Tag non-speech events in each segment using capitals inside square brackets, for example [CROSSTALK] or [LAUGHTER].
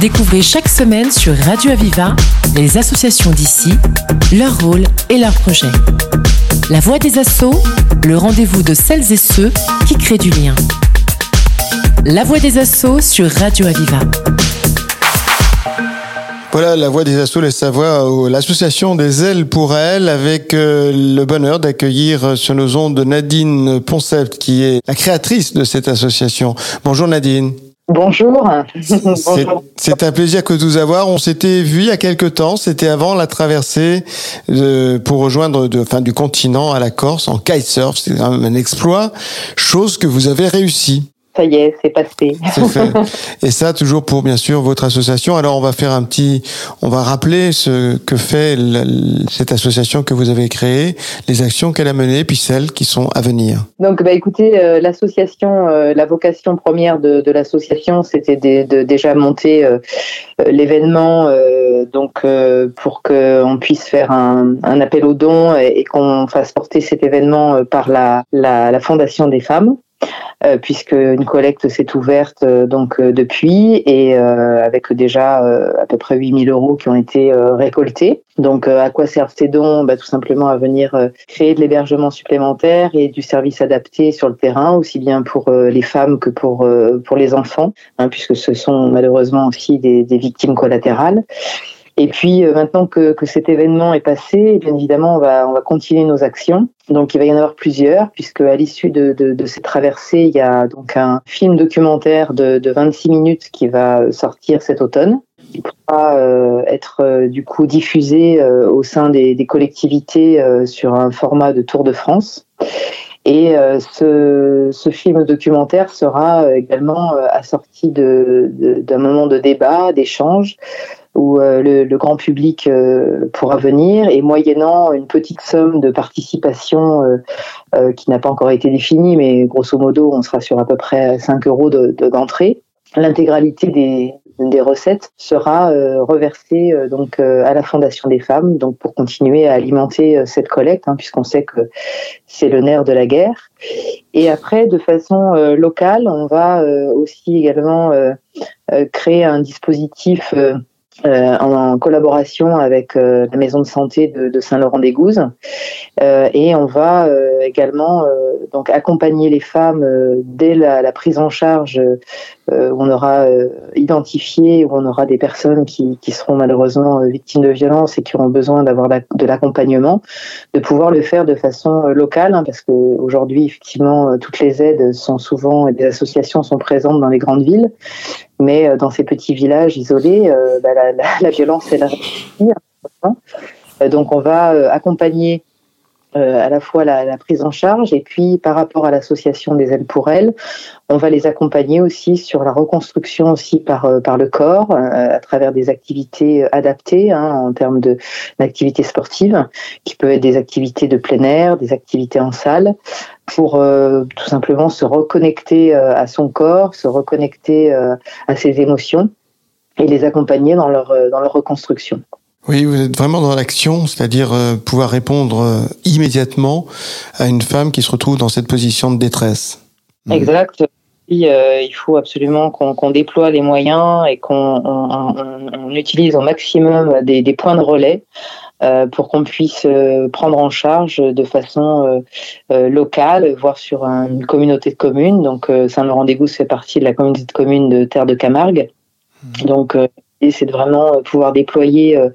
Découvrez chaque semaine sur Radio Aviva les associations d'ici, leur rôle et leurs projets. La voix des assauts, le rendez-vous de celles et ceux qui créent du lien. La voix des assauts sur Radio Aviva. Voilà, la voix des assauts laisse savoir l'association des ailes pour elle avec euh, le bonheur d'accueillir sur nos ondes Nadine Poncept qui est la créatrice de cette association. Bonjour Nadine. Bonjour. C'est un plaisir que de vous avoir. On s'était vu il y a quelque temps. C'était avant la traversée de, pour rejoindre de, fin, du continent à la Corse en kitesurf. C'est un exploit, chose que vous avez réussi ça y est, c'est passé. [LAUGHS] Et ça, toujours pour bien sûr votre association. Alors, on va faire un petit, on va rappeler ce que fait cette association que vous avez créée, les actions qu'elle a menées, puis celles qui sont à venir. Donc, bah écoutez, euh, l'association, euh, la vocation première de, l'association, c'était de, déjà monter euh, l'événement, donc pour qu'on puisse faire un, appel aux dons et, qu'on fasse porter cet événement par la, la Fondation des femmes. Euh, puisque une collecte s'est ouverte euh, donc euh, depuis et avec déjà à peu près 8000 euros qui ont été récoltés. Donc à quoi servent ces dons? Bah, Tout simplement à venir créer de l'hébergement supplémentaire et du service adapté sur le terrain, aussi bien pour les femmes que pour, pour les enfants, hein, puisque ce sont malheureusement aussi des, des victimes collatérales. Et puis euh, maintenant que, que, cet événement est passé, bien évidemment, on va, on va continuer nos actions. Donc il va y en avoir plusieurs, puisque à l'issue de, de, de, cette traversée, il y a donc un film documentaire de, de 26 minutes qui va sortir cet automne. Il pourra euh, être euh, du coup diffusé euh, au sein des, des collectivités sur un format de Tour de France. Et ce, ce, film documentaire sera également assorti d'un moment de débat, d'échange, où euh, le, grand public euh, pourra venir et moyennant une petite somme de participation euh, qui n'a pas encore été définie, mais grosso modo, on sera sur à peu près 5 euros d'entrée. L'intégralité des, des recettes sera reversée donc à la Fondation des femmes, donc pour continuer à alimenter cette collecte, hein, puisqu'on sait que c'est le nerf de la guerre. Et après, de façon locale, on va aussi également créer un dispositif euh, en, collaboration avec euh, la maison de santé de, de Saint-Laurent-des-Gouzes. Euh, et on va euh, également donc accompagner les femmes dès la, la, prise en charge où on aura identifié, où on aura des personnes qui, seront malheureusement victimes de violences et qui auront besoin d'avoir de l'accompagnement, de pouvoir le faire de façon locale, hein, parce qu'aujourd'hui, effectivement, toutes les aides sont souvent, des associations sont présentes dans les grandes villes, mais dans ces petits villages isolés, bah, la, la, violence est là. Donc on va euh, accompagner euh, à la fois la, prise en charge et puis par rapport à l'association des ailes pour elles, on va les accompagner aussi sur la reconstruction aussi par euh, par le corps à travers des activités adaptées hein, en termes de d'activités sportives qui peuvent être des activités de plein air, des activités en salle pour tout simplement se reconnecter à son corps, se reconnecter à ses émotions et les accompagner dans leur, euh, dans leur reconstruction. Oui, vous êtes vraiment dans l'action, c'est-à-dire euh, pouvoir répondre euh, immédiatement à une femme qui se retrouve dans cette position de détresse. Hmm. Exact. il faut absolument qu'on déploie les moyens et qu'on on, utilise au maximum des, des points de relais pour qu'on puisse prendre en charge de façon locale, voire sur une communauté de communes. Donc Saint-Laurent-des-Gousses fait partie de la communauté de communes de Terre de Camargue. Donc, euh, c'est de vraiment euh, pouvoir déployer euh,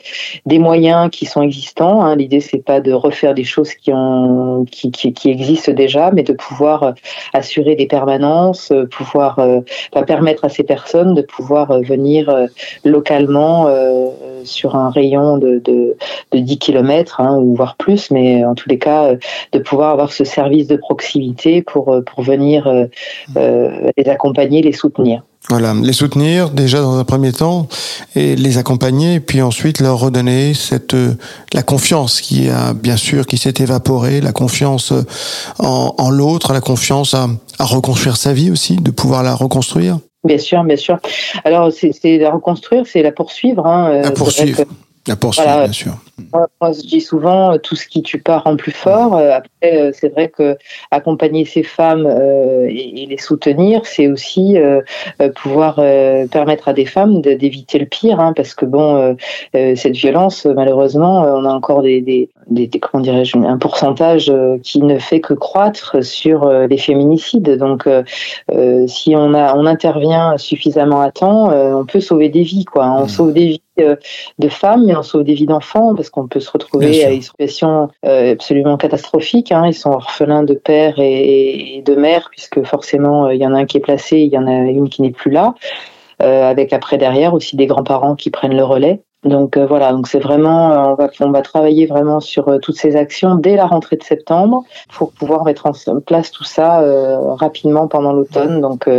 des moyens qui sont existants. Hein. L'idée, c'est pas de refaire des choses qui, ont, qui, qui, qui, existent déjà, mais de pouvoir assurer des permanences, pouvoir permettre à ces personnes de pouvoir venir localement sur un rayon de, de, de 10 km, hein, ou voire plus, mais en tous les cas, de pouvoir avoir ce service de proximité pour, pour venir les accompagner, les soutenir. Voilà, les soutenir déjà dans un premier temps et les accompagner, puis ensuite leur redonner cette la confiance qui a bien sûr qui s'est évaporée, la confiance en, en l'autre, la confiance à, à, reconstruire sa vie aussi, de pouvoir la reconstruire. Bien sûr, bien sûr. Alors c'est la reconstruire, c'est la poursuivre. Hein, la poursuivre, la poursuivre, bien sûr. Moi, je dis souvent, tout ce qui tue pas rend plus fort. Après, c'est vrai que accompagner ces femmes et, les soutenir, c'est aussi pouvoir permettre à des femmes d'éviter le pire, hein, parce que bon, cette violence, malheureusement, on a encore des, des, des comment dirais-je, un pourcentage qui ne fait que croître sur les féminicides. Donc, si on a, on intervient suffisamment à temps, on peut sauver des vies, quoi. On sauve des vies euh, de femmes, mais on sauve des vies d'enfants parce qu'on peut se retrouver à une situation euh, absolument catastrophique. Hein. Ils sont orphelins de père et, de mère puisque forcément euh, il y en a un qui est placé, il y en a une qui n'est plus là, avec après derrière aussi des grands-parents qui prennent le relais. Donc voilà, donc c'est vraiment, on va, on va travailler vraiment sur toutes ces actions dès la rentrée de septembre pour pouvoir mettre en place tout ça rapidement pendant l'automne. Donc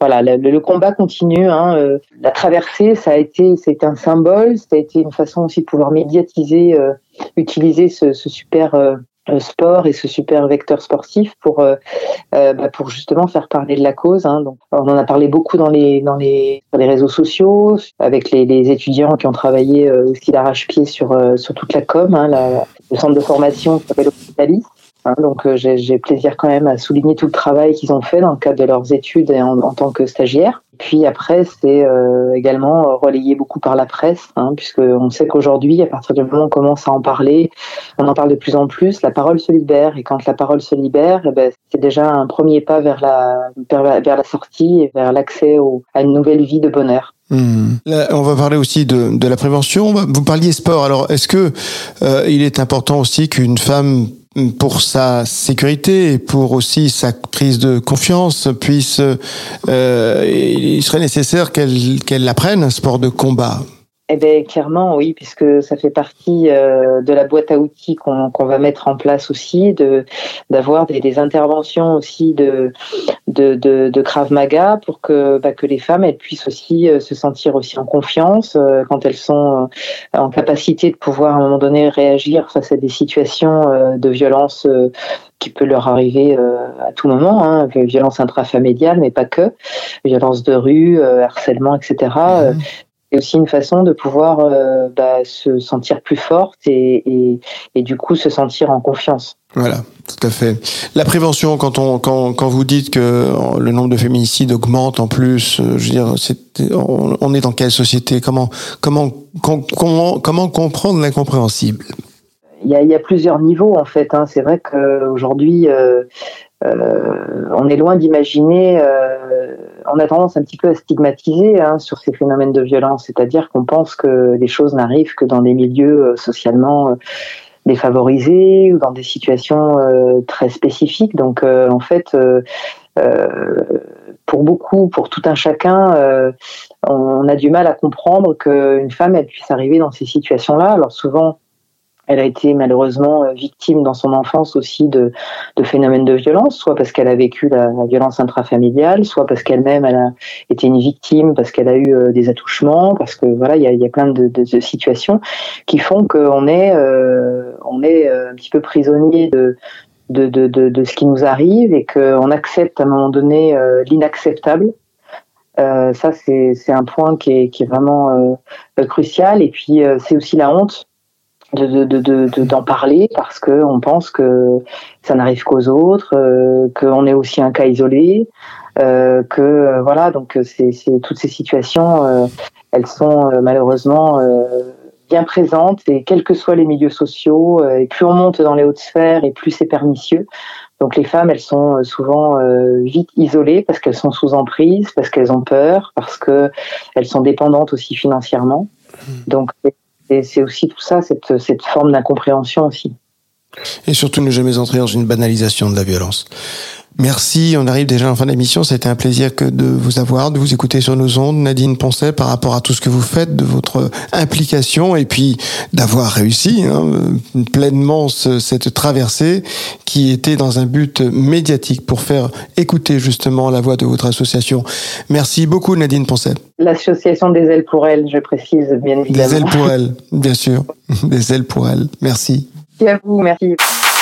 voilà, le, combat continue. Hein, euh, la traversée, ça a été, c'est un symbole, ça a été une façon aussi de pouvoir médiatiser, euh, utiliser ce, super euh, sport et ce super vecteur sportif pour bah, pour justement faire parler de la cause. Hein. Donc, on en a parlé beaucoup dans les dans les, les réseaux sociaux avec les, les, étudiants qui ont travaillé aussi d'arrache-pied sur sur toute la com, hein, la, le centre de formation qui s'appelle Ocitalis. Hein, donc euh, j'ai plaisir quand même à souligner tout le travail qu'ils ont fait dans le cadre de leurs études et en, tant que stagiaires. Puis après, c'est euh, également relayé beaucoup par la presse, hein, puisqu'on sait qu'aujourd'hui, à partir du moment où on commence à en parler, on en parle de plus en plus, la parole se libère. Et quand la parole se libère, eh ben, c'est déjà un premier pas vers la, vers la, sortie vers l'accès à une nouvelle vie de bonheur. Hmm. on va parler aussi de, de, la prévention. Vous parliez sport. Alors, est-ce que euh, il est important aussi qu'une femme pour sa sécurité et pour aussi sa prise de confiance puisse euh, il serait nécessaire qu'elle qu'elle apprenne un sport de combat eh bien, clairement, oui, puisque ça fait partie euh, de la boîte à outils qu'on va mettre en place aussi, de d'avoir des, des, interventions aussi de de, de, de Krav Maga pour que bah, que les femmes elles puissent aussi euh, se sentir aussi en confiance euh, quand elles sont en capacité de pouvoir à un moment donné réagir face à des situations de violence qui peut leur arriver à tout moment, hein, violence intrafamiliale, mais pas que, violence de rue, harcèlement, etc c'est aussi une façon de pouvoir euh, bah, se sentir plus forte et, et, et, du coup se sentir en confiance. Voilà, tout à fait. La prévention, quand on quand, quand vous dites que le nombre de féminicides augmente en plus, euh, je veux dire, on, on, est dans quelle société? Comment comment comment comment comprendre l'incompréhensible? Il y, a, il y a plusieurs niveaux en fait. Hein. C'est vrai qu'aujourd'hui, euh, euh, on est loin d'imaginer, euh, on a tendance un petit peu à stigmatiser hein, sur ces phénomènes de violence, c'est-à-dire qu'on pense que les choses n'arrivent que dans des milieux euh, socialement défavorisés ou dans des situations très spécifiques. Donc en fait, pour beaucoup, pour tout un chacun, on a du mal à comprendre qu'une femme elle puisse arriver dans ces situations-là. Alors souvent elle a été malheureusement euh, victime dans son enfance aussi de, de phénomènes de violence, soit parce qu'elle a vécu la, violence intrafamiliale, soit parce qu'elle-même elle a été une victime, parce qu'elle a eu euh, des attouchements, parce que voilà, il y a, y a, plein de, de, de, situations qui font qu'on est, euh, on est un petit peu prisonnier de, de, de, de, ce qui nous arrive et qu'on accepte à un moment donné l'inacceptable. Euh, ça, c'est un point qui est, qui est vraiment euh, crucial. Et puis, c'est aussi la honte d'en de, de, de, parler parce que on pense que ça n'arrive qu'aux autres, euh, qu'on est aussi un cas isolé, euh, que euh, voilà donc c'est toutes ces situations, euh, elles sont malheureusement bien présentes et quels que soient les milieux sociaux, et plus on monte dans les hautes sphères et plus c'est pernicieux. Donc les femmes, elles sont souvent vite isolées parce qu'elles sont sous emprise, parce qu'elles ont peur, parce que elles sont dépendantes aussi financièrement. Mmh. Donc c'est aussi tout ça, cette, cette forme d'incompréhension aussi. Et surtout ne jamais entrer dans une banalisation de la violence. Merci, on arrive déjà en fin d'émission. C'était un plaisir que de vous avoir, de vous écouter sur nos ondes. Nadine Poncet, par rapport à tout ce que vous faites, de votre implication et puis d'avoir réussi hein, pleinement cette traversée qui était dans un but médiatique pour faire écouter justement la voix de votre association. Merci beaucoup Nadine Poncet. L'association des ailes pour elle, je précise bien évidemment. [LAUGHS] Des ailes pour elle, bien sûr. Des ailes pour elle. Merci. Merci à vous, merci.